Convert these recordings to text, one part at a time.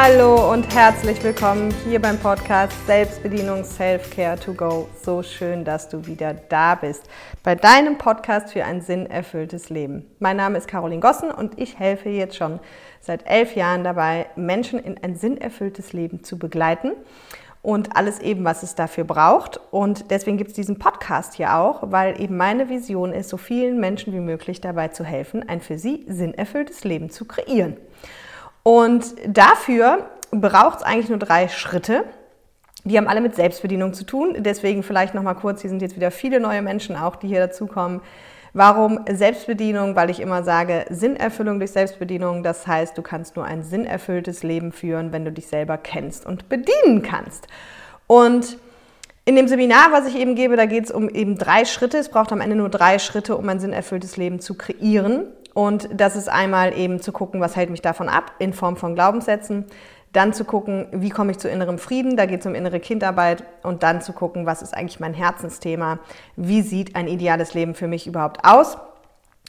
Hallo und herzlich willkommen hier beim Podcast Selbstbedienung Self-Care to Go. So schön, dass du wieder da bist bei deinem Podcast für ein sinnerfülltes Leben. Mein Name ist Caroline Gossen und ich helfe jetzt schon seit elf Jahren dabei, Menschen in ein sinnerfülltes Leben zu begleiten und alles eben, was es dafür braucht. Und deswegen gibt es diesen Podcast hier auch, weil eben meine Vision ist, so vielen Menschen wie möglich dabei zu helfen, ein für sie sinnerfülltes Leben zu kreieren. Und dafür braucht es eigentlich nur drei Schritte. Die haben alle mit Selbstbedienung zu tun. Deswegen vielleicht noch mal kurz, hier sind jetzt wieder viele neue Menschen auch, die hier dazukommen. Warum Selbstbedienung? Weil ich immer sage, Sinnerfüllung durch Selbstbedienung. Das heißt, du kannst nur ein sinnerfülltes Leben führen, wenn du dich selber kennst und bedienen kannst. Und in dem Seminar, was ich eben gebe, da geht es um eben drei Schritte. Es braucht am Ende nur drei Schritte, um ein sinnerfülltes Leben zu kreieren. Und das ist einmal eben zu gucken, was hält mich davon ab, in Form von Glaubenssätzen. Dann zu gucken, wie komme ich zu innerem Frieden, da geht es um innere Kindarbeit. Und dann zu gucken, was ist eigentlich mein Herzensthema, wie sieht ein ideales Leben für mich überhaupt aus.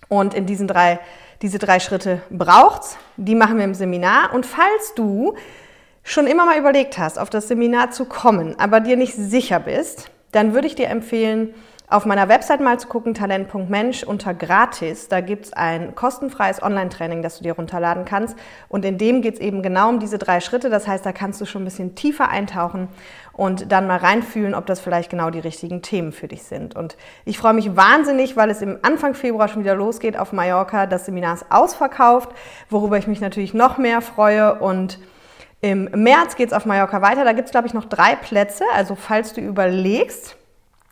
Und in diesen drei, diese drei Schritte braucht's. Die machen wir im Seminar. Und falls du schon immer mal überlegt hast, auf das Seminar zu kommen, aber dir nicht sicher bist, dann würde ich dir empfehlen, auf meiner Website mal zu gucken, talent.mensch unter gratis. Da gibt es ein kostenfreies Online-Training, das du dir runterladen kannst. Und in dem geht es eben genau um diese drei Schritte. Das heißt, da kannst du schon ein bisschen tiefer eintauchen und dann mal reinfühlen, ob das vielleicht genau die richtigen Themen für dich sind. Und ich freue mich wahnsinnig, weil es im Anfang Februar schon wieder losgeht auf Mallorca. Das Seminar ist ausverkauft, worüber ich mich natürlich noch mehr freue. Und im März geht es auf Mallorca weiter. Da gibt es, glaube ich, noch drei Plätze. Also falls du überlegst,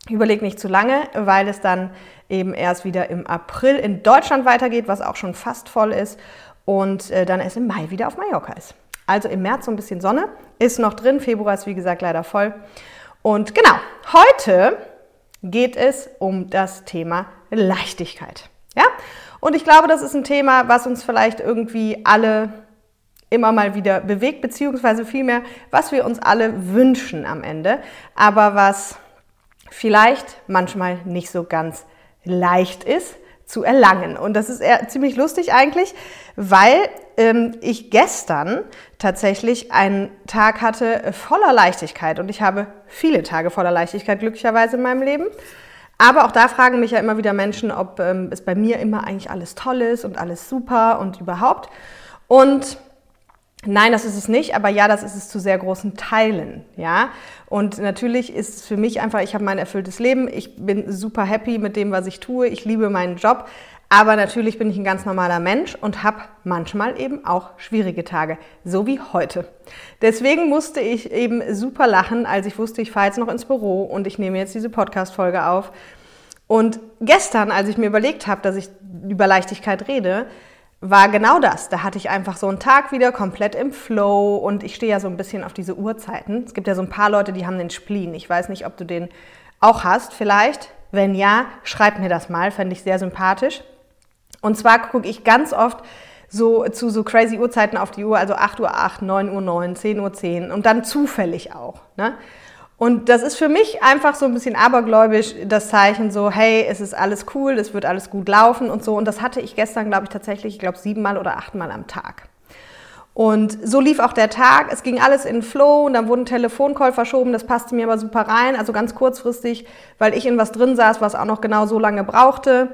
Überleg nicht zu lange, weil es dann eben erst wieder im April in Deutschland weitergeht, was auch schon fast voll ist, und äh, dann erst im Mai wieder auf Mallorca ist. Also im März so ein bisschen Sonne, ist noch drin, Februar ist wie gesagt leider voll. Und genau, heute geht es um das Thema Leichtigkeit. Ja? Und ich glaube, das ist ein Thema, was uns vielleicht irgendwie alle immer mal wieder bewegt, beziehungsweise vielmehr, was wir uns alle wünschen am Ende, aber was vielleicht manchmal nicht so ganz leicht ist zu erlangen. Und das ist ziemlich lustig eigentlich, weil ähm, ich gestern tatsächlich einen Tag hatte voller Leichtigkeit und ich habe viele Tage voller Leichtigkeit glücklicherweise in meinem Leben. Aber auch da fragen mich ja immer wieder Menschen, ob ähm, es bei mir immer eigentlich alles toll ist und alles super und überhaupt. Und Nein, das ist es nicht, aber ja, das ist es zu sehr großen Teilen, ja. Und natürlich ist es für mich einfach, ich habe mein erfülltes Leben, ich bin super happy mit dem, was ich tue, ich liebe meinen Job, aber natürlich bin ich ein ganz normaler Mensch und habe manchmal eben auch schwierige Tage, so wie heute. Deswegen musste ich eben super lachen, als ich wusste, ich fahre jetzt noch ins Büro und ich nehme jetzt diese Podcast-Folge auf. Und gestern, als ich mir überlegt habe, dass ich über Leichtigkeit rede, war genau das. Da hatte ich einfach so einen Tag wieder komplett im Flow und ich stehe ja so ein bisschen auf diese Uhrzeiten. Es gibt ja so ein paar Leute, die haben den Spleen. Ich weiß nicht, ob du den auch hast vielleicht. Wenn ja, schreib mir das mal, fände ich sehr sympathisch. Und zwar gucke ich ganz oft so zu so crazy Uhrzeiten auf die Uhr, also 8 Uhr 8, 9 Uhr 9, 10 Uhr 10 und dann zufällig auch. Ne? Und das ist für mich einfach so ein bisschen abergläubisch das Zeichen so, hey, es ist alles cool, es wird alles gut laufen und so. Und das hatte ich gestern, glaube ich, tatsächlich, ich glaube, siebenmal oder achtmal am Tag. Und so lief auch der Tag. Es ging alles in Flow und dann wurden Telefoncall verschoben. Das passte mir aber super rein, also ganz kurzfristig, weil ich in was drin saß, was auch noch genau so lange brauchte.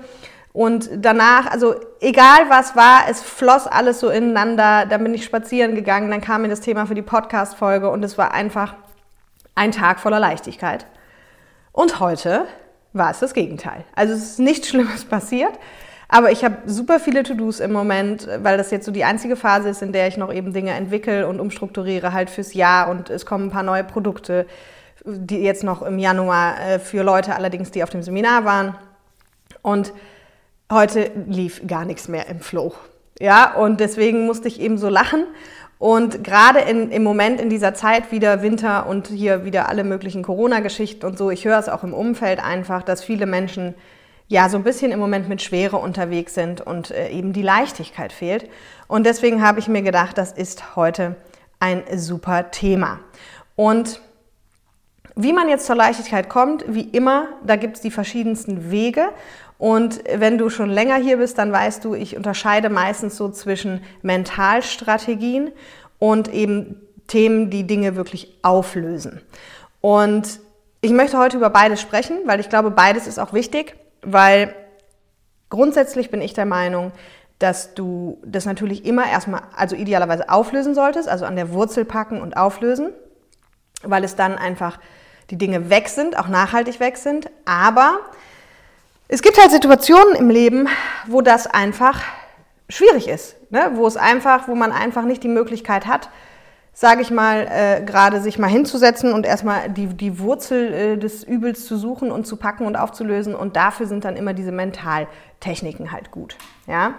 Und danach, also egal was war, es floss alles so ineinander. Dann bin ich spazieren gegangen, dann kam mir das Thema für die Podcast-Folge und es war einfach ein Tag voller Leichtigkeit. Und heute war es das Gegenteil. Also es ist nichts Schlimmes passiert, aber ich habe super viele To-Dos im Moment, weil das jetzt so die einzige Phase ist, in der ich noch eben Dinge entwickle und umstrukturiere halt fürs Jahr und es kommen ein paar neue Produkte, die jetzt noch im Januar äh, für Leute allerdings, die auf dem Seminar waren. Und heute lief gar nichts mehr im Flow. Ja, und deswegen musste ich eben so lachen und gerade im Moment in dieser Zeit wieder Winter und hier wieder alle möglichen Corona-Geschichten und so, ich höre es auch im Umfeld einfach, dass viele Menschen ja so ein bisschen im Moment mit Schwere unterwegs sind und äh, eben die Leichtigkeit fehlt. Und deswegen habe ich mir gedacht, das ist heute ein super Thema. Und wie man jetzt zur Leichtigkeit kommt, wie immer, da gibt es die verschiedensten Wege. Und wenn du schon länger hier bist, dann weißt du, ich unterscheide meistens so zwischen Mentalstrategien und eben Themen, die Dinge wirklich auflösen. Und ich möchte heute über beides sprechen, weil ich glaube, beides ist auch wichtig, weil grundsätzlich bin ich der Meinung, dass du das natürlich immer erstmal, also idealerweise auflösen solltest, also an der Wurzel packen und auflösen, weil es dann einfach die Dinge weg sind, auch nachhaltig weg sind. Aber es gibt halt Situationen im Leben, wo das einfach schwierig ist, ne? wo es einfach, wo man einfach nicht die Möglichkeit hat, sage ich mal, äh, gerade sich mal hinzusetzen und erstmal die, die Wurzel äh, des Übels zu suchen und zu packen und aufzulösen. Und dafür sind dann immer diese Mentaltechniken halt gut. Ja?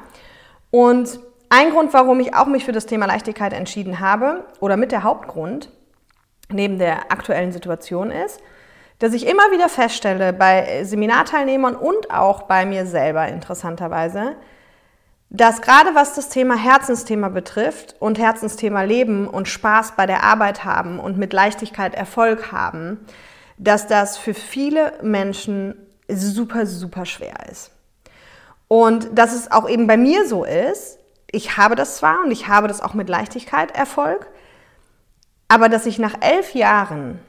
Und ein Grund, warum ich auch mich für das Thema Leichtigkeit entschieden habe, oder mit der Hauptgrund, neben der aktuellen Situation ist, dass ich immer wieder feststelle bei Seminarteilnehmern und auch bei mir selber interessanterweise, dass gerade was das Thema Herzensthema betrifft und Herzensthema Leben und Spaß bei der Arbeit haben und mit Leichtigkeit Erfolg haben, dass das für viele Menschen super, super schwer ist. Und dass es auch eben bei mir so ist, ich habe das zwar und ich habe das auch mit Leichtigkeit Erfolg, aber dass ich nach elf Jahren,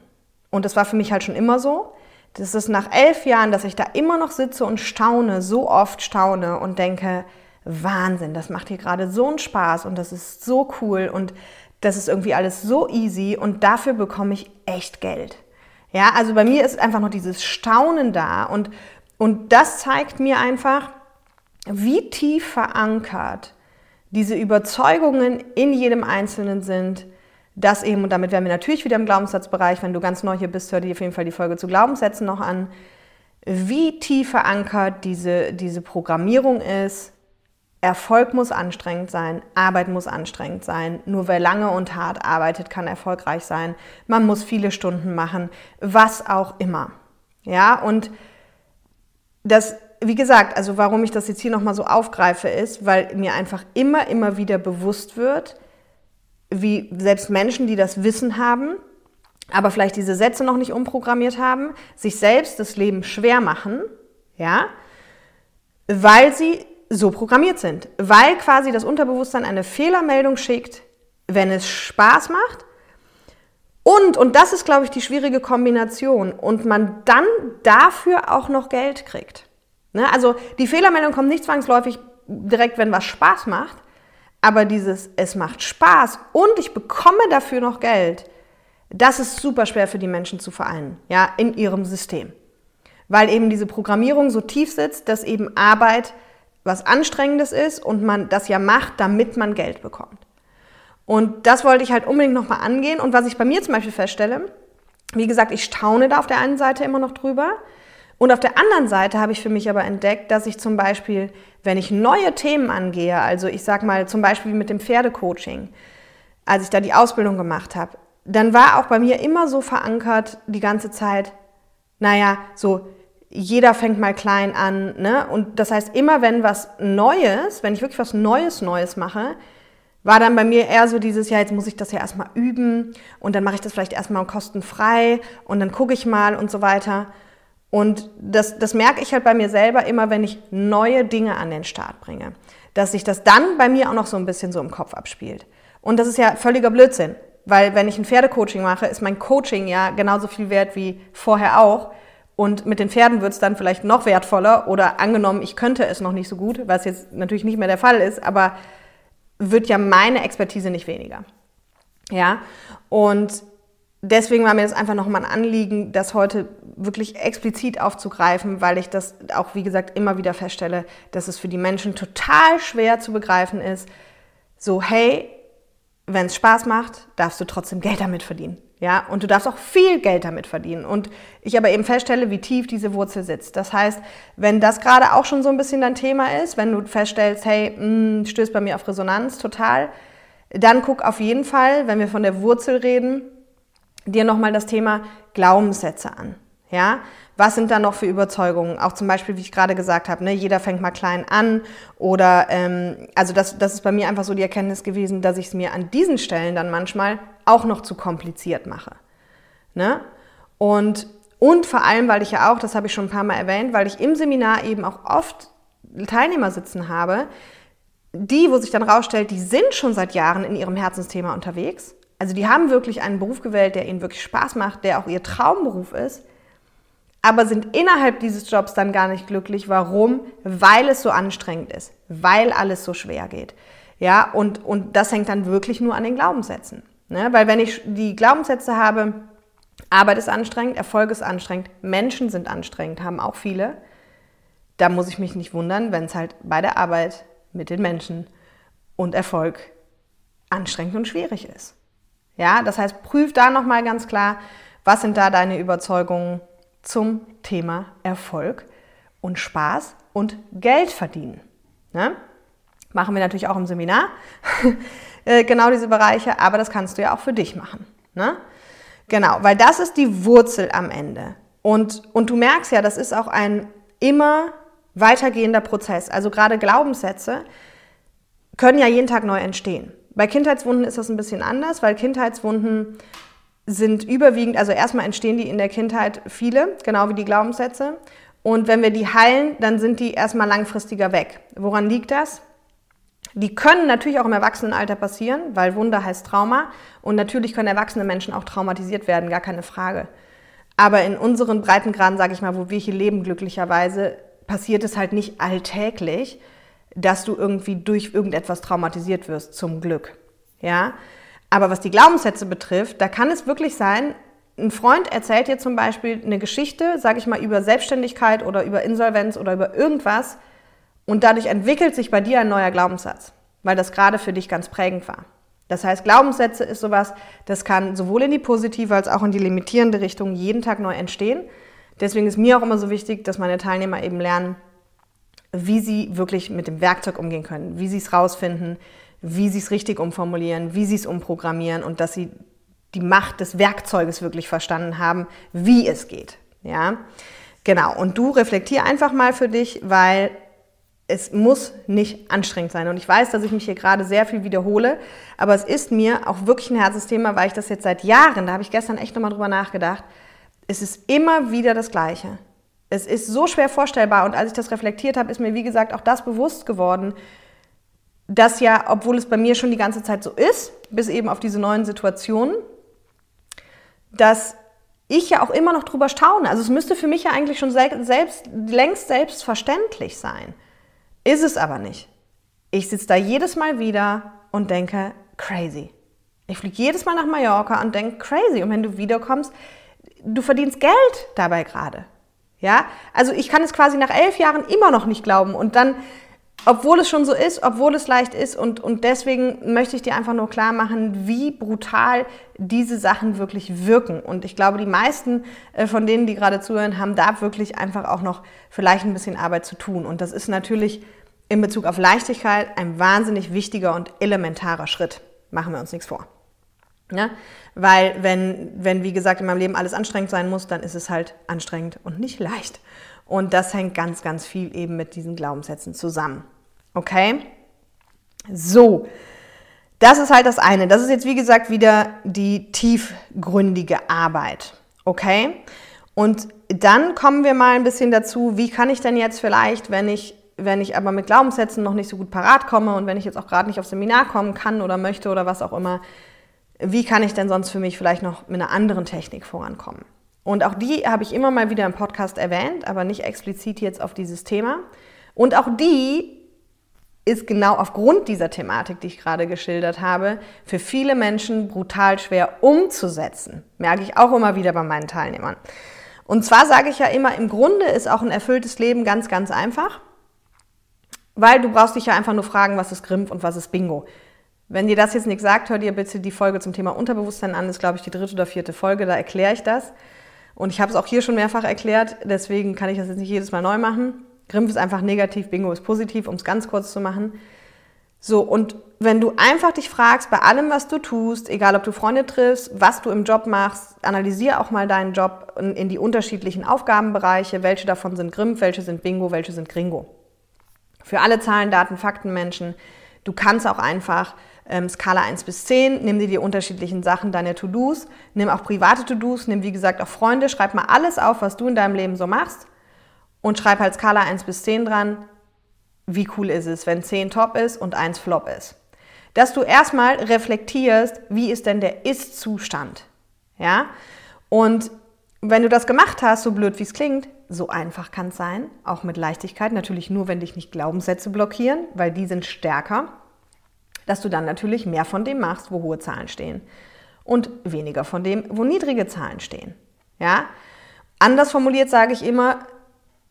und das war für mich halt schon immer so, das ist nach elf Jahren, dass ich da immer noch sitze und staune, so oft staune und denke, Wahnsinn, das macht hier gerade so einen Spaß und das ist so cool und das ist irgendwie alles so easy und dafür bekomme ich echt Geld. Ja, also bei mir ist einfach noch dieses Staunen da und, und das zeigt mir einfach, wie tief verankert diese Überzeugungen in jedem Einzelnen sind, dass eben, und damit wären wir natürlich wieder im Glaubenssatzbereich, wenn du ganz neu hier bist, hör dir auf jeden Fall die Folge zu Glaubenssätzen noch an, wie tief verankert diese, diese Programmierung ist, Erfolg muss anstrengend sein, Arbeit muss anstrengend sein. Nur wer lange und hart arbeitet, kann erfolgreich sein. Man muss viele Stunden machen, was auch immer. Ja, und das, wie gesagt, also warum ich das jetzt hier nochmal so aufgreife, ist, weil mir einfach immer, immer wieder bewusst wird, wie selbst Menschen, die das Wissen haben, aber vielleicht diese Sätze noch nicht umprogrammiert haben, sich selbst das Leben schwer machen, ja, weil sie so programmiert sind, weil quasi das Unterbewusstsein eine Fehlermeldung schickt, wenn es Spaß macht. Und, und das ist, glaube ich, die schwierige Kombination, und man dann dafür auch noch Geld kriegt. Ne? Also die Fehlermeldung kommt nicht zwangsläufig direkt, wenn was Spaß macht, aber dieses, es macht Spaß und ich bekomme dafür noch Geld, das ist super schwer für die Menschen zu vereinen, ja, in ihrem System. Weil eben diese Programmierung so tief sitzt, dass eben Arbeit was Anstrengendes ist und man das ja macht, damit man Geld bekommt. Und das wollte ich halt unbedingt nochmal angehen. Und was ich bei mir zum Beispiel feststelle, wie gesagt, ich staune da auf der einen Seite immer noch drüber. Und auf der anderen Seite habe ich für mich aber entdeckt, dass ich zum Beispiel, wenn ich neue Themen angehe, also ich sag mal zum Beispiel mit dem Pferdecoaching, als ich da die Ausbildung gemacht habe, dann war auch bei mir immer so verankert die ganze Zeit, naja, so jeder fängt mal klein an. Ne? Und das heißt, immer wenn was Neues, wenn ich wirklich was Neues, Neues mache, war dann bei mir eher so dieses, ja, jetzt muss ich das ja erstmal üben und dann mache ich das vielleicht erstmal kostenfrei und dann gucke ich mal und so weiter. Und das, das merke ich halt bei mir selber immer, wenn ich neue Dinge an den Start bringe, dass sich das dann bei mir auch noch so ein bisschen so im Kopf abspielt. Und das ist ja völliger Blödsinn, weil wenn ich ein Pferdecoaching mache, ist mein Coaching ja genauso viel wert wie vorher auch. Und mit den Pferden wird es dann vielleicht noch wertvoller oder angenommen, ich könnte es noch nicht so gut, was jetzt natürlich nicht mehr der Fall ist, aber wird ja meine Expertise nicht weniger. Ja, und deswegen war mir das einfach nochmal ein Anliegen, das heute wirklich explizit aufzugreifen, weil ich das auch, wie gesagt, immer wieder feststelle, dass es für die Menschen total schwer zu begreifen ist, so, hey, wenn es Spaß macht, darfst du trotzdem Geld damit verdienen. Ja, und du darfst auch viel Geld damit verdienen. Und ich aber eben feststelle, wie tief diese Wurzel sitzt. Das heißt, wenn das gerade auch schon so ein bisschen dein Thema ist, wenn du feststellst, hey, mh, hm, stößt bei mir auf Resonanz total, dann guck auf jeden Fall, wenn wir von der Wurzel reden, dir nochmal das Thema Glaubenssätze an. Ja, was sind da noch für Überzeugungen? Auch zum Beispiel, wie ich gerade gesagt habe, ne, jeder fängt mal klein an. Oder ähm, also das, das ist bei mir einfach so die Erkenntnis gewesen, dass ich es mir an diesen Stellen dann manchmal auch noch zu kompliziert mache. Ne? Und, und vor allem, weil ich ja auch, das habe ich schon ein paar Mal erwähnt, weil ich im Seminar eben auch oft Teilnehmer sitzen habe, die, wo sich dann rausstellt, die sind schon seit Jahren in ihrem Herzensthema unterwegs. Also die haben wirklich einen Beruf gewählt, der ihnen wirklich Spaß macht, der auch ihr Traumberuf ist, aber sind innerhalb dieses Jobs dann gar nicht glücklich. Warum? Weil es so anstrengend ist, weil alles so schwer geht. Ja, und, und das hängt dann wirklich nur an den Glaubenssätzen. Ne? Weil wenn ich die Glaubenssätze habe, Arbeit ist anstrengend, Erfolg ist anstrengend, Menschen sind anstrengend, haben auch viele, da muss ich mich nicht wundern, wenn es halt bei der Arbeit mit den Menschen und Erfolg anstrengend und schwierig ist. Ja, das heißt, prüf da nochmal ganz klar, was sind da deine Überzeugungen zum Thema Erfolg und Spaß und Geld verdienen. Ne? Machen wir natürlich auch im Seminar, äh, genau diese Bereiche, aber das kannst du ja auch für dich machen. Ne? Genau, weil das ist die Wurzel am Ende. Und, und du merkst ja, das ist auch ein immer weitergehender Prozess. Also gerade Glaubenssätze können ja jeden Tag neu entstehen. Bei Kindheitswunden ist das ein bisschen anders, weil Kindheitswunden sind überwiegend, also erstmal entstehen die in der Kindheit viele, genau wie die Glaubenssätze. Und wenn wir die heilen, dann sind die erstmal langfristiger weg. Woran liegt das? Die können natürlich auch im Erwachsenenalter passieren, weil Wunder heißt Trauma. Und natürlich können erwachsene Menschen auch traumatisiert werden, gar keine Frage. Aber in unseren Breitengraden, sage ich mal, wo wir hier leben, glücklicherweise, passiert es halt nicht alltäglich, dass du irgendwie durch irgendetwas traumatisiert wirst, zum Glück. Ja? Aber was die Glaubenssätze betrifft, da kann es wirklich sein, ein Freund erzählt dir zum Beispiel eine Geschichte, sage ich mal, über Selbstständigkeit oder über Insolvenz oder über irgendwas und dadurch entwickelt sich bei dir ein neuer Glaubenssatz, weil das gerade für dich ganz prägend war. Das heißt, Glaubenssätze ist sowas, das kann sowohl in die positive als auch in die limitierende Richtung jeden Tag neu entstehen. Deswegen ist mir auch immer so wichtig, dass meine Teilnehmer eben lernen, wie sie wirklich mit dem Werkzeug umgehen können, wie sie es rausfinden, wie sie es richtig umformulieren, wie sie es umprogrammieren und dass sie die Macht des Werkzeuges wirklich verstanden haben, wie es geht. Ja, genau. Und du reflektier einfach mal für dich, weil es muss nicht anstrengend sein. Und ich weiß, dass ich mich hier gerade sehr viel wiederhole, aber es ist mir auch wirklich ein Herzensthema, weil ich das jetzt seit Jahren, da habe ich gestern echt nochmal drüber nachgedacht, es ist immer wieder das Gleiche. Es ist so schwer vorstellbar und als ich das reflektiert habe, ist mir, wie gesagt, auch das bewusst geworden, dass ja, obwohl es bei mir schon die ganze Zeit so ist, bis eben auf diese neuen Situationen, dass ich ja auch immer noch drüber staune. Also es müsste für mich ja eigentlich schon selbst, längst selbstverständlich sein. Ist es aber nicht. Ich sitze da jedes Mal wieder und denke, crazy. Ich fliege jedes Mal nach Mallorca und denke, crazy. Und wenn du wiederkommst, du verdienst Geld dabei gerade. Ja, also ich kann es quasi nach elf Jahren immer noch nicht glauben. Und dann, obwohl es schon so ist, obwohl es leicht ist, und, und deswegen möchte ich dir einfach nur klar machen, wie brutal diese Sachen wirklich wirken. Und ich glaube, die meisten äh, von denen, die gerade zuhören, haben da wirklich einfach auch noch vielleicht ein bisschen Arbeit zu tun. Und das ist natürlich in Bezug auf Leichtigkeit ein wahnsinnig wichtiger und elementarer Schritt. Machen wir uns nichts vor. Ja? Weil wenn, wenn, wie gesagt, in meinem Leben alles anstrengend sein muss, dann ist es halt anstrengend und nicht leicht. Und das hängt ganz, ganz viel eben mit diesen Glaubenssätzen zusammen. Okay? So, das ist halt das eine. Das ist jetzt, wie gesagt, wieder die tiefgründige Arbeit. Okay? Und dann kommen wir mal ein bisschen dazu, wie kann ich denn jetzt vielleicht, wenn ich, wenn ich aber mit Glaubenssätzen noch nicht so gut parat komme und wenn ich jetzt auch gerade nicht aufs Seminar kommen kann oder möchte oder was auch immer, wie kann ich denn sonst für mich vielleicht noch mit einer anderen Technik vorankommen? Und auch die habe ich immer mal wieder im Podcast erwähnt, aber nicht explizit jetzt auf dieses Thema. Und auch die ist genau aufgrund dieser Thematik, die ich gerade geschildert habe, für viele Menschen brutal schwer umzusetzen. Merke ich auch immer wieder bei meinen Teilnehmern. Und zwar sage ich ja immer, im Grunde ist auch ein erfülltes Leben ganz, ganz einfach, weil du brauchst dich ja einfach nur fragen, was ist Grimpf und was ist Bingo. Wenn dir das jetzt nichts sagt, hör dir bitte die Folge zum Thema Unterbewusstsein an. Das ist, glaube ich, die dritte oder vierte Folge, da erkläre ich das. Und ich habe es auch hier schon mehrfach erklärt, deswegen kann ich das jetzt nicht jedes Mal neu machen. Grimpf ist einfach negativ, Bingo ist positiv, um es ganz kurz zu machen. So, und wenn du einfach dich fragst, bei allem, was du tust, egal ob du Freunde triffst, was du im Job machst, analysier auch mal deinen Job in, in die unterschiedlichen Aufgabenbereiche, welche davon sind Grimpf, welche sind Bingo, welche sind Gringo. Für alle Zahlen, Daten, Fakten, Menschen. Du kannst auch einfach ähm, Skala 1 bis 10, nimm dir die unterschiedlichen Sachen, deine To-Dos, nimm auch private To-Dos, nimm wie gesagt auch Freunde, schreib mal alles auf, was du in deinem Leben so machst und schreib halt Skala 1 bis 10 dran. wie cool ist es, wenn 10 top ist und 1 flop ist. Dass du erstmal reflektierst, wie ist denn der Ist-Zustand. Ja? Und wenn du das gemacht hast, so blöd wie es klingt, so einfach kann es sein, auch mit Leichtigkeit, natürlich nur, wenn dich nicht Glaubenssätze blockieren, weil die sind stärker, dass du dann natürlich mehr von dem machst, wo hohe Zahlen stehen und weniger von dem, wo niedrige Zahlen stehen. Ja? Anders formuliert sage ich immer,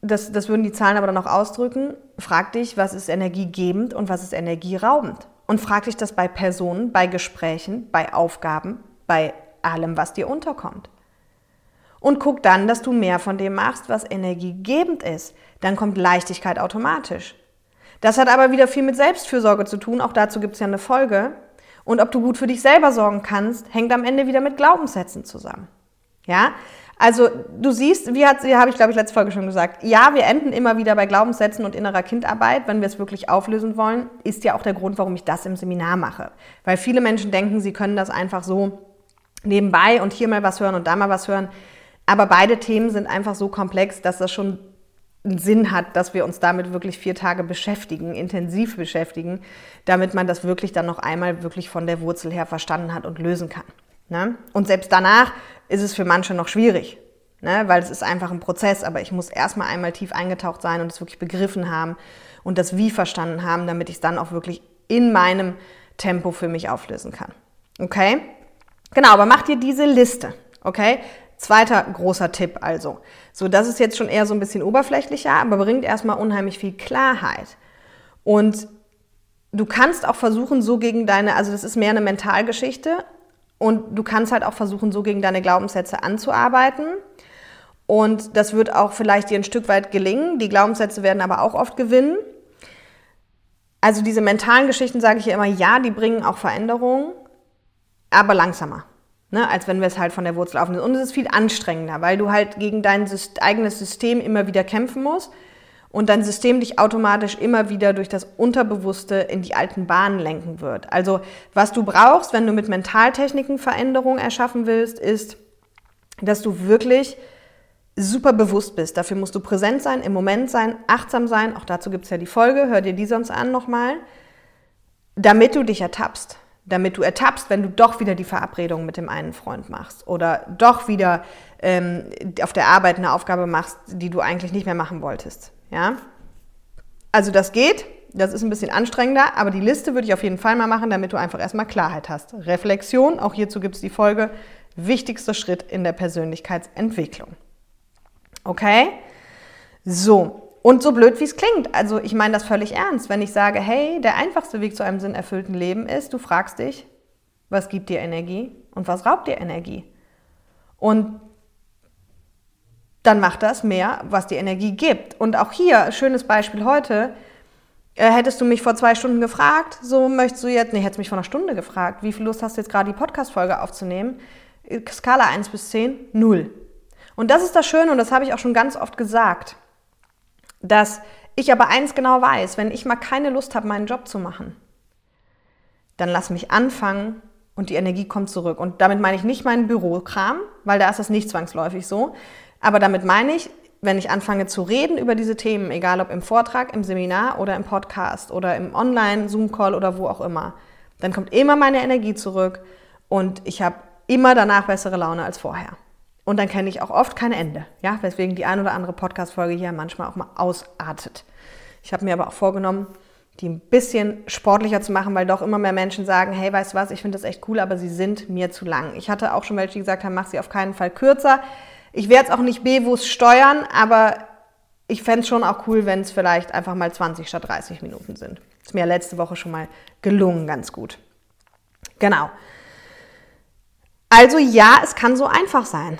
das, das würden die Zahlen aber dann auch ausdrücken, frag dich, was ist energiegebend und was ist energieraubend. Und frag dich das bei Personen, bei Gesprächen, bei Aufgaben, bei allem, was dir unterkommt. Und guck dann, dass du mehr von dem machst, was energiegebend ist. Dann kommt Leichtigkeit automatisch. Das hat aber wieder viel mit Selbstfürsorge zu tun. Auch dazu gibt es ja eine Folge. Und ob du gut für dich selber sorgen kannst, hängt am Ende wieder mit Glaubenssätzen zusammen. Ja? Also du siehst, wie, hat, habe ich glaube ich letzte Folge schon gesagt, ja, wir enden immer wieder bei Glaubenssätzen und innerer Kindarbeit, wenn wir es wirklich auflösen wollen, ist ja auch der Grund, warum ich das im Seminar mache. Weil viele Menschen denken, sie können das einfach so nebenbei und hier mal was hören und da mal was hören. Aber beide Themen sind einfach so komplex, dass das schon einen Sinn hat, dass wir uns damit wirklich vier Tage beschäftigen, intensiv beschäftigen, damit man das wirklich dann noch einmal wirklich von der Wurzel her verstanden hat und lösen kann. Ne? Und selbst danach ist es für manche noch schwierig, ne? weil es ist einfach ein Prozess, aber ich muss erstmal einmal tief eingetaucht sein und es wirklich begriffen haben und das Wie verstanden haben, damit ich es dann auch wirklich in meinem Tempo für mich auflösen kann. Okay? Genau, aber mach dir diese Liste. Okay? Zweiter großer Tipp also. So, das ist jetzt schon eher so ein bisschen oberflächlicher, aber bringt erstmal unheimlich viel Klarheit. Und du kannst auch versuchen, so gegen deine, also das ist mehr eine Mentalgeschichte, und du kannst halt auch versuchen, so gegen deine Glaubenssätze anzuarbeiten. Und das wird auch vielleicht dir ein Stück weit gelingen. Die Glaubenssätze werden aber auch oft gewinnen. Also diese mentalen Geschichten sage ich ja immer, ja, die bringen auch Veränderungen, aber langsamer. Ne, als wenn wir es halt von der Wurzel aufnehmen. Und es ist viel anstrengender, weil du halt gegen dein eigenes System immer wieder kämpfen musst und dein System dich automatisch immer wieder durch das Unterbewusste in die alten Bahnen lenken wird. Also was du brauchst, wenn du mit Mentaltechniken Veränderungen erschaffen willst, ist, dass du wirklich super bewusst bist. Dafür musst du präsent sein, im Moment sein, achtsam sein. Auch dazu gibt es ja die Folge, hör dir die sonst an nochmal, damit du dich ertappst. Damit du ertappst, wenn du doch wieder die Verabredung mit dem einen Freund machst oder doch wieder ähm, auf der Arbeit eine Aufgabe machst, die du eigentlich nicht mehr machen wolltest. Ja? Also das geht, das ist ein bisschen anstrengender, aber die Liste würde ich auf jeden Fall mal machen, damit du einfach erstmal Klarheit hast. Reflexion, auch hierzu gibt es die Folge, wichtigster Schritt in der Persönlichkeitsentwicklung. Okay? So, und so blöd wie es klingt, also ich meine das völlig ernst, wenn ich sage, hey, der einfachste Weg zu einem sinnerfüllten Leben ist, du fragst dich, was gibt dir Energie und was raubt dir Energie? Und dann macht das mehr, was die Energie gibt. Und auch hier, schönes Beispiel heute, äh, hättest du mich vor zwei Stunden gefragt, so möchtest du jetzt, nee, hättest mich vor einer Stunde gefragt, wie viel Lust hast du jetzt gerade die Podcast-Folge aufzunehmen? Äh, Skala 1 bis 10, 0. Und das ist das Schöne und das habe ich auch schon ganz oft gesagt, dass ich aber eins genau weiß, wenn ich mal keine Lust habe, meinen Job zu machen, dann lass mich anfangen und die Energie kommt zurück. Und damit meine ich nicht meinen Bürokram, weil da ist das nicht zwangsläufig so, aber damit meine ich, wenn ich anfange zu reden über diese Themen, egal ob im Vortrag, im Seminar oder im Podcast oder im Online-Zoom-Call oder wo auch immer, dann kommt immer meine Energie zurück und ich habe immer danach bessere Laune als vorher. Und dann kenne ich auch oft kein Ende, ja, weswegen die ein oder andere Podcast-Folge hier manchmal auch mal ausartet. Ich habe mir aber auch vorgenommen, die ein bisschen sportlicher zu machen, weil doch immer mehr Menschen sagen, hey, weißt du was, ich finde das echt cool, aber sie sind mir zu lang. Ich hatte auch schon welche, die gesagt haben, mach sie auf keinen Fall kürzer. Ich werde es auch nicht bewusst steuern, aber ich fände es schon auch cool, wenn es vielleicht einfach mal 20 statt 30 Minuten sind. Ist mir letzte Woche schon mal gelungen, ganz gut. Genau. Also ja, es kann so einfach sein.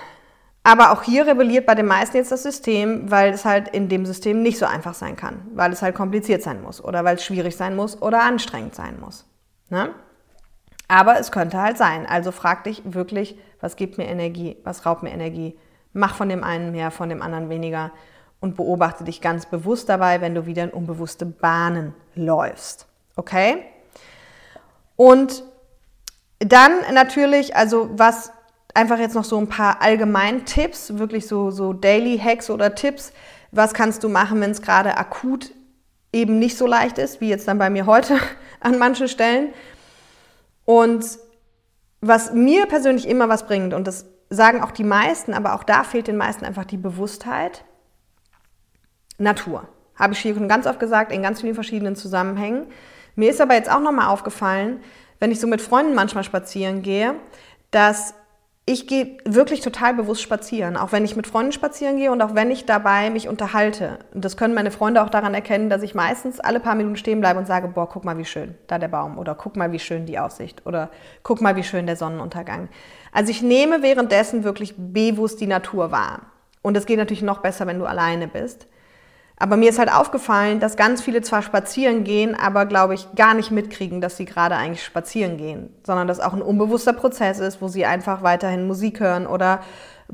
Aber auch hier rebelliert bei den meisten jetzt das System, weil es halt in dem System nicht so einfach sein kann, weil es halt kompliziert sein muss oder weil es schwierig sein muss oder anstrengend sein muss. Ne? Aber es könnte halt sein. Also frag dich wirklich, was gibt mir Energie, was raubt mir Energie, Mach von dem einen mehr, von dem anderen weniger und beobachte dich ganz bewusst dabei, wenn du wieder in unbewusste Bahnen läufst. Okay? Und dann natürlich, also was einfach jetzt noch so ein paar allgemein Tipps, wirklich so, so Daily Hacks oder Tipps. Was kannst du machen, wenn es gerade akut eben nicht so leicht ist, wie jetzt dann bei mir heute an manchen Stellen. Und was mir persönlich immer was bringt, und das sagen auch die meisten, aber auch da fehlt den meisten einfach die Bewusstheit, Natur. Habe ich schon ganz oft gesagt, in ganz vielen verschiedenen Zusammenhängen. Mir ist aber jetzt auch nochmal aufgefallen, wenn ich so mit Freunden manchmal spazieren gehe, dass ich gehe wirklich total bewusst spazieren, auch wenn ich mit Freunden spazieren gehe und auch wenn ich dabei mich unterhalte. Und das können meine Freunde auch daran erkennen, dass ich meistens alle paar Minuten stehen bleibe und sage, boah, guck mal, wie schön da der Baum oder guck mal, wie schön die Aussicht oder guck mal, wie schön der Sonnenuntergang. Also ich nehme währenddessen wirklich bewusst die Natur wahr. Und es geht natürlich noch besser, wenn du alleine bist. Aber mir ist halt aufgefallen, dass ganz viele zwar spazieren gehen, aber glaube ich gar nicht mitkriegen, dass sie gerade eigentlich spazieren gehen, sondern dass auch ein unbewusster Prozess ist, wo sie einfach weiterhin Musik hören oder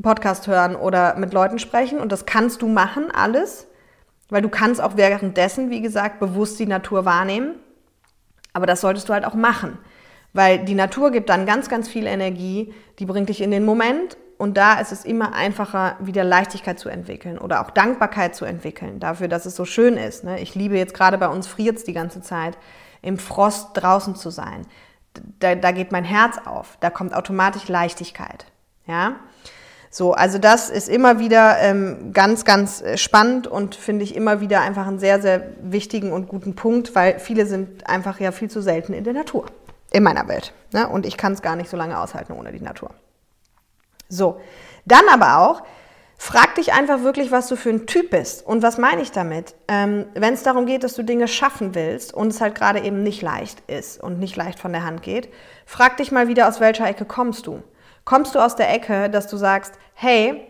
Podcast hören oder mit Leuten sprechen. Und das kannst du machen, alles, weil du kannst auch währenddessen, wie gesagt, bewusst die Natur wahrnehmen. Aber das solltest du halt auch machen, weil die Natur gibt dann ganz, ganz viel Energie, die bringt dich in den Moment und da ist es immer einfacher, wieder Leichtigkeit zu entwickeln oder auch Dankbarkeit zu entwickeln dafür, dass es so schön ist. Ne? Ich liebe jetzt gerade bei uns friert es die ganze Zeit, im Frost draußen zu sein. Da, da geht mein Herz auf. Da kommt automatisch Leichtigkeit. Ja. So, also das ist immer wieder ähm, ganz, ganz äh, spannend und finde ich immer wieder einfach einen sehr, sehr wichtigen und guten Punkt, weil viele sind einfach ja viel zu selten in der Natur, in meiner Welt. Ne? Und ich kann es gar nicht so lange aushalten ohne die Natur. So, dann aber auch, frag dich einfach wirklich, was du für ein Typ bist. Und was meine ich damit? Ähm, Wenn es darum geht, dass du Dinge schaffen willst und es halt gerade eben nicht leicht ist und nicht leicht von der Hand geht, frag dich mal wieder, aus welcher Ecke kommst du? Kommst du aus der Ecke, dass du sagst, hey,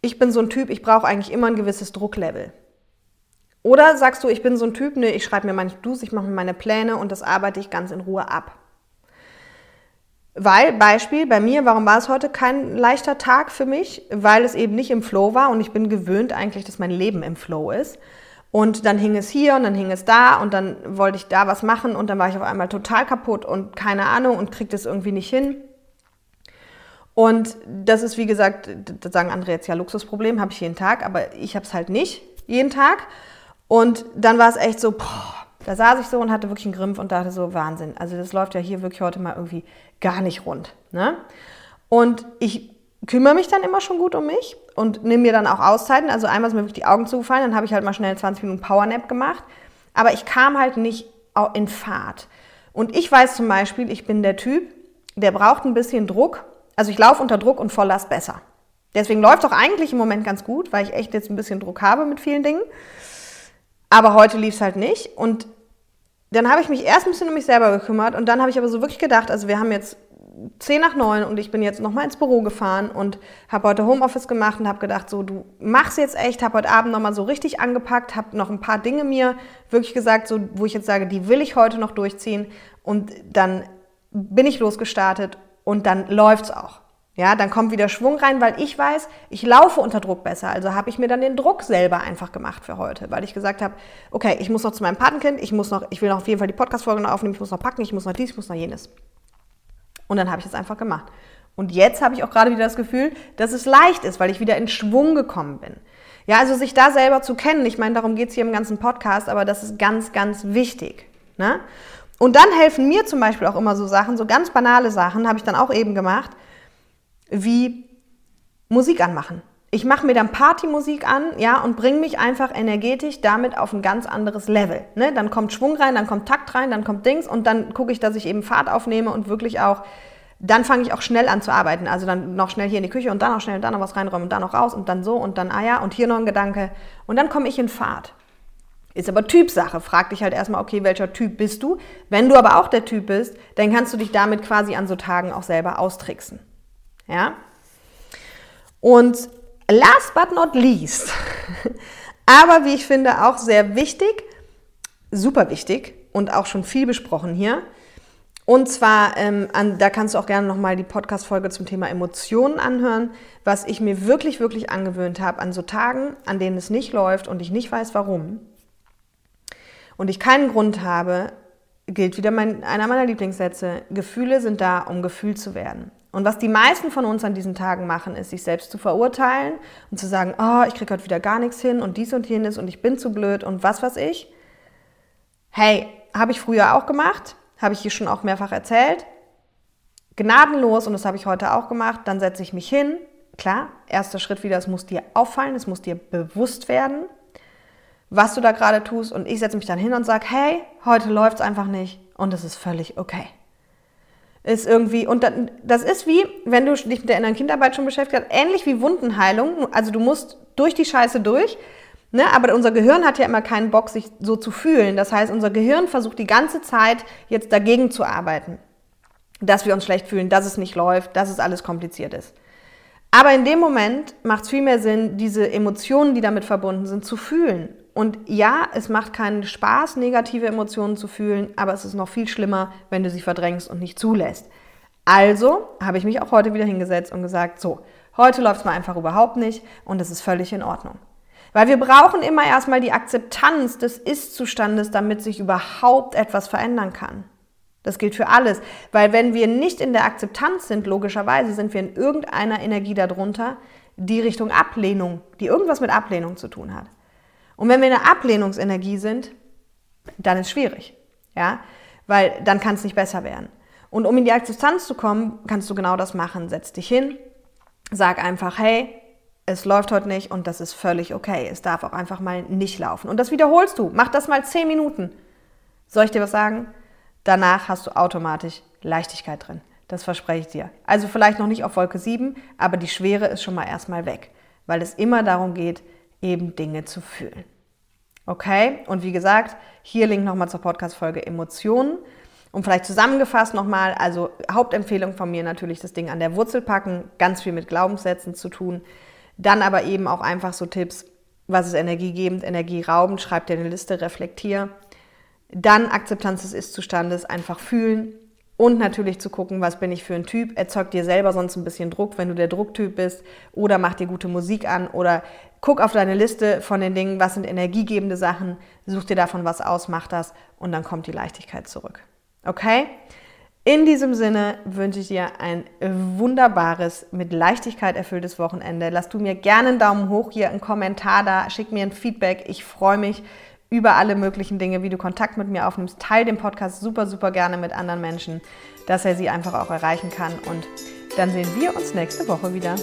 ich bin so ein Typ, ich brauche eigentlich immer ein gewisses Drucklevel. Oder sagst du, ich bin so ein Typ, ne, ich schreibe mir meine Dus, ich mache mir meine Pläne und das arbeite ich ganz in Ruhe ab. Weil, Beispiel, bei mir, warum war es heute kein leichter Tag für mich? Weil es eben nicht im Flow war und ich bin gewöhnt eigentlich, dass mein Leben im Flow ist. Und dann hing es hier und dann hing es da und dann wollte ich da was machen und dann war ich auf einmal total kaputt und keine Ahnung und kriegte es irgendwie nicht hin. Und das ist, wie gesagt, das sagen andere jetzt ja Luxusproblem, habe ich jeden Tag, aber ich habe es halt nicht jeden Tag. Und dann war es echt so, boah, da saß ich so und hatte wirklich einen Grimpf und dachte so, Wahnsinn. Also das läuft ja hier wirklich heute mal irgendwie gar nicht rund. Ne? Und ich kümmere mich dann immer schon gut um mich und nehme mir dann auch Auszeiten. Also einmal ist mir wirklich die Augen zugefallen, dann habe ich halt mal schnell 20 Minuten Powernap gemacht. Aber ich kam halt nicht in Fahrt. Und ich weiß zum Beispiel, ich bin der Typ, der braucht ein bisschen Druck. Also ich laufe unter Druck und Volllast besser. Deswegen läuft auch eigentlich im Moment ganz gut, weil ich echt jetzt ein bisschen Druck habe mit vielen Dingen. Aber heute lief es halt nicht. Und dann habe ich mich erst ein bisschen um mich selber gekümmert und dann habe ich aber so wirklich gedacht, also wir haben jetzt 10 nach 9 und ich bin jetzt nochmal ins Büro gefahren und habe heute Homeoffice gemacht und habe gedacht, so du machst jetzt echt, habe heute Abend nochmal so richtig angepackt, habe noch ein paar Dinge mir wirklich gesagt, so, wo ich jetzt sage, die will ich heute noch durchziehen und dann bin ich losgestartet und dann läuft es auch. Ja, dann kommt wieder Schwung rein, weil ich weiß, ich laufe unter Druck besser. Also habe ich mir dann den Druck selber einfach gemacht für heute, weil ich gesagt habe, okay, ich muss noch zu meinem Patenkind, ich muss noch, ich will noch auf jeden Fall die Podcast-Folge noch aufnehmen, ich muss noch packen, ich muss noch dies, ich muss noch jenes. Und dann habe ich es einfach gemacht. Und jetzt habe ich auch gerade wieder das Gefühl, dass es leicht ist, weil ich wieder in Schwung gekommen bin. Ja, also sich da selber zu kennen, ich meine, darum geht es hier im ganzen Podcast, aber das ist ganz, ganz wichtig. Ne? Und dann helfen mir zum Beispiel auch immer so Sachen, so ganz banale Sachen, habe ich dann auch eben gemacht wie Musik anmachen. Ich mache mir dann Partymusik an, ja, und bringe mich einfach energetisch damit auf ein ganz anderes Level. Ne? Dann kommt Schwung rein, dann kommt Takt rein, dann kommt Dings und dann gucke ich, dass ich eben Fahrt aufnehme und wirklich auch, dann fange ich auch schnell an zu arbeiten. Also dann noch schnell hier in die Küche und dann noch schnell und dann noch was reinräumen und dann noch raus und dann so und dann, ah ja, und hier noch ein Gedanke. Und dann komme ich in Fahrt. Ist aber Typsache. Frag dich halt erstmal, okay, welcher Typ bist du? Wenn du aber auch der Typ bist, dann kannst du dich damit quasi an so Tagen auch selber austricksen. Ja? Und last but not least, aber wie ich finde auch sehr wichtig, super wichtig und auch schon viel besprochen hier. Und zwar, ähm, an, da kannst du auch gerne nochmal die Podcast-Folge zum Thema Emotionen anhören, was ich mir wirklich, wirklich angewöhnt habe an so Tagen, an denen es nicht läuft und ich nicht weiß warum und ich keinen Grund habe, gilt wieder mein, einer meiner Lieblingssätze, Gefühle sind da, um gefühlt zu werden. Und was die meisten von uns an diesen Tagen machen, ist, sich selbst zu verurteilen und zu sagen, oh, ich kriege heute wieder gar nichts hin und dies und jenes und ich bin zu blöd und was weiß ich. Hey, habe ich früher auch gemacht, habe ich hier schon auch mehrfach erzählt. Gnadenlos, und das habe ich heute auch gemacht, dann setze ich mich hin. Klar, erster Schritt wieder, es muss dir auffallen, es muss dir bewusst werden, was du da gerade tust. Und ich setze mich dann hin und sage, hey, heute läuft es einfach nicht und es ist völlig okay. Ist irgendwie, und das ist wie, wenn du dich mit der inneren Kindarbeit schon beschäftigt hast, ähnlich wie Wundenheilung. Also du musst durch die Scheiße durch, Ne? Aber unser Gehirn hat ja immer keinen Bock, sich so zu fühlen. Das heißt, unser Gehirn versucht die ganze Zeit jetzt dagegen zu arbeiten, dass wir uns schlecht fühlen, dass es nicht läuft, dass es alles kompliziert ist. Aber in dem Moment macht es viel mehr Sinn, diese Emotionen, die damit verbunden sind, zu fühlen. Und ja, es macht keinen Spaß, negative Emotionen zu fühlen, aber es ist noch viel schlimmer, wenn du sie verdrängst und nicht zulässt. Also habe ich mich auch heute wieder hingesetzt und gesagt, so, heute läuft es mal einfach überhaupt nicht und es ist völlig in Ordnung. Weil wir brauchen immer erstmal die Akzeptanz des Ist-Zustandes, damit sich überhaupt etwas verändern kann. Das gilt für alles. Weil wenn wir nicht in der Akzeptanz sind, logischerweise sind wir in irgendeiner Energie darunter, die Richtung Ablehnung, die irgendwas mit Ablehnung zu tun hat. Und wenn wir in der Ablehnungsenergie sind, dann ist es schwierig. Ja? Weil dann kann es nicht besser werden. Und um in die Akzeptanz zu kommen, kannst du genau das machen. Setz dich hin, sag einfach, hey, es läuft heute nicht und das ist völlig okay. Es darf auch einfach mal nicht laufen. Und das wiederholst du. Mach das mal zehn Minuten. Soll ich dir was sagen? Danach hast du automatisch Leichtigkeit drin. Das verspreche ich dir. Also vielleicht noch nicht auf Wolke 7, aber die Schwere ist schon mal erstmal weg, weil es immer darum geht, eben Dinge zu fühlen. Okay? Und wie gesagt, hier Link nochmal zur Podcast-Folge Emotionen. Und vielleicht zusammengefasst nochmal, also Hauptempfehlung von mir natürlich das Ding an der Wurzel packen, ganz viel mit Glaubenssätzen zu tun. Dann aber eben auch einfach so Tipps, was ist energiegebend, energieraubend, schreib dir eine Liste, reflektier. Dann Akzeptanz des Ist-Zustandes, einfach fühlen und natürlich zu gucken, was bin ich für ein Typ. Erzeugt dir selber sonst ein bisschen Druck, wenn du der Drucktyp bist oder mach dir gute Musik an oder guck auf deine Liste von den Dingen, was sind energiegebende Sachen, such dir davon was aus, mach das und dann kommt die Leichtigkeit zurück. Okay? In diesem Sinne wünsche ich dir ein wunderbares, mit Leichtigkeit erfülltes Wochenende. Lass du mir gerne einen Daumen hoch hier, einen Kommentar da, schick mir ein Feedback. Ich freue mich über alle möglichen Dinge, wie du Kontakt mit mir aufnimmst. Teil den Podcast super, super gerne mit anderen Menschen, dass er sie einfach auch erreichen kann. Und dann sehen wir uns nächste Woche wieder.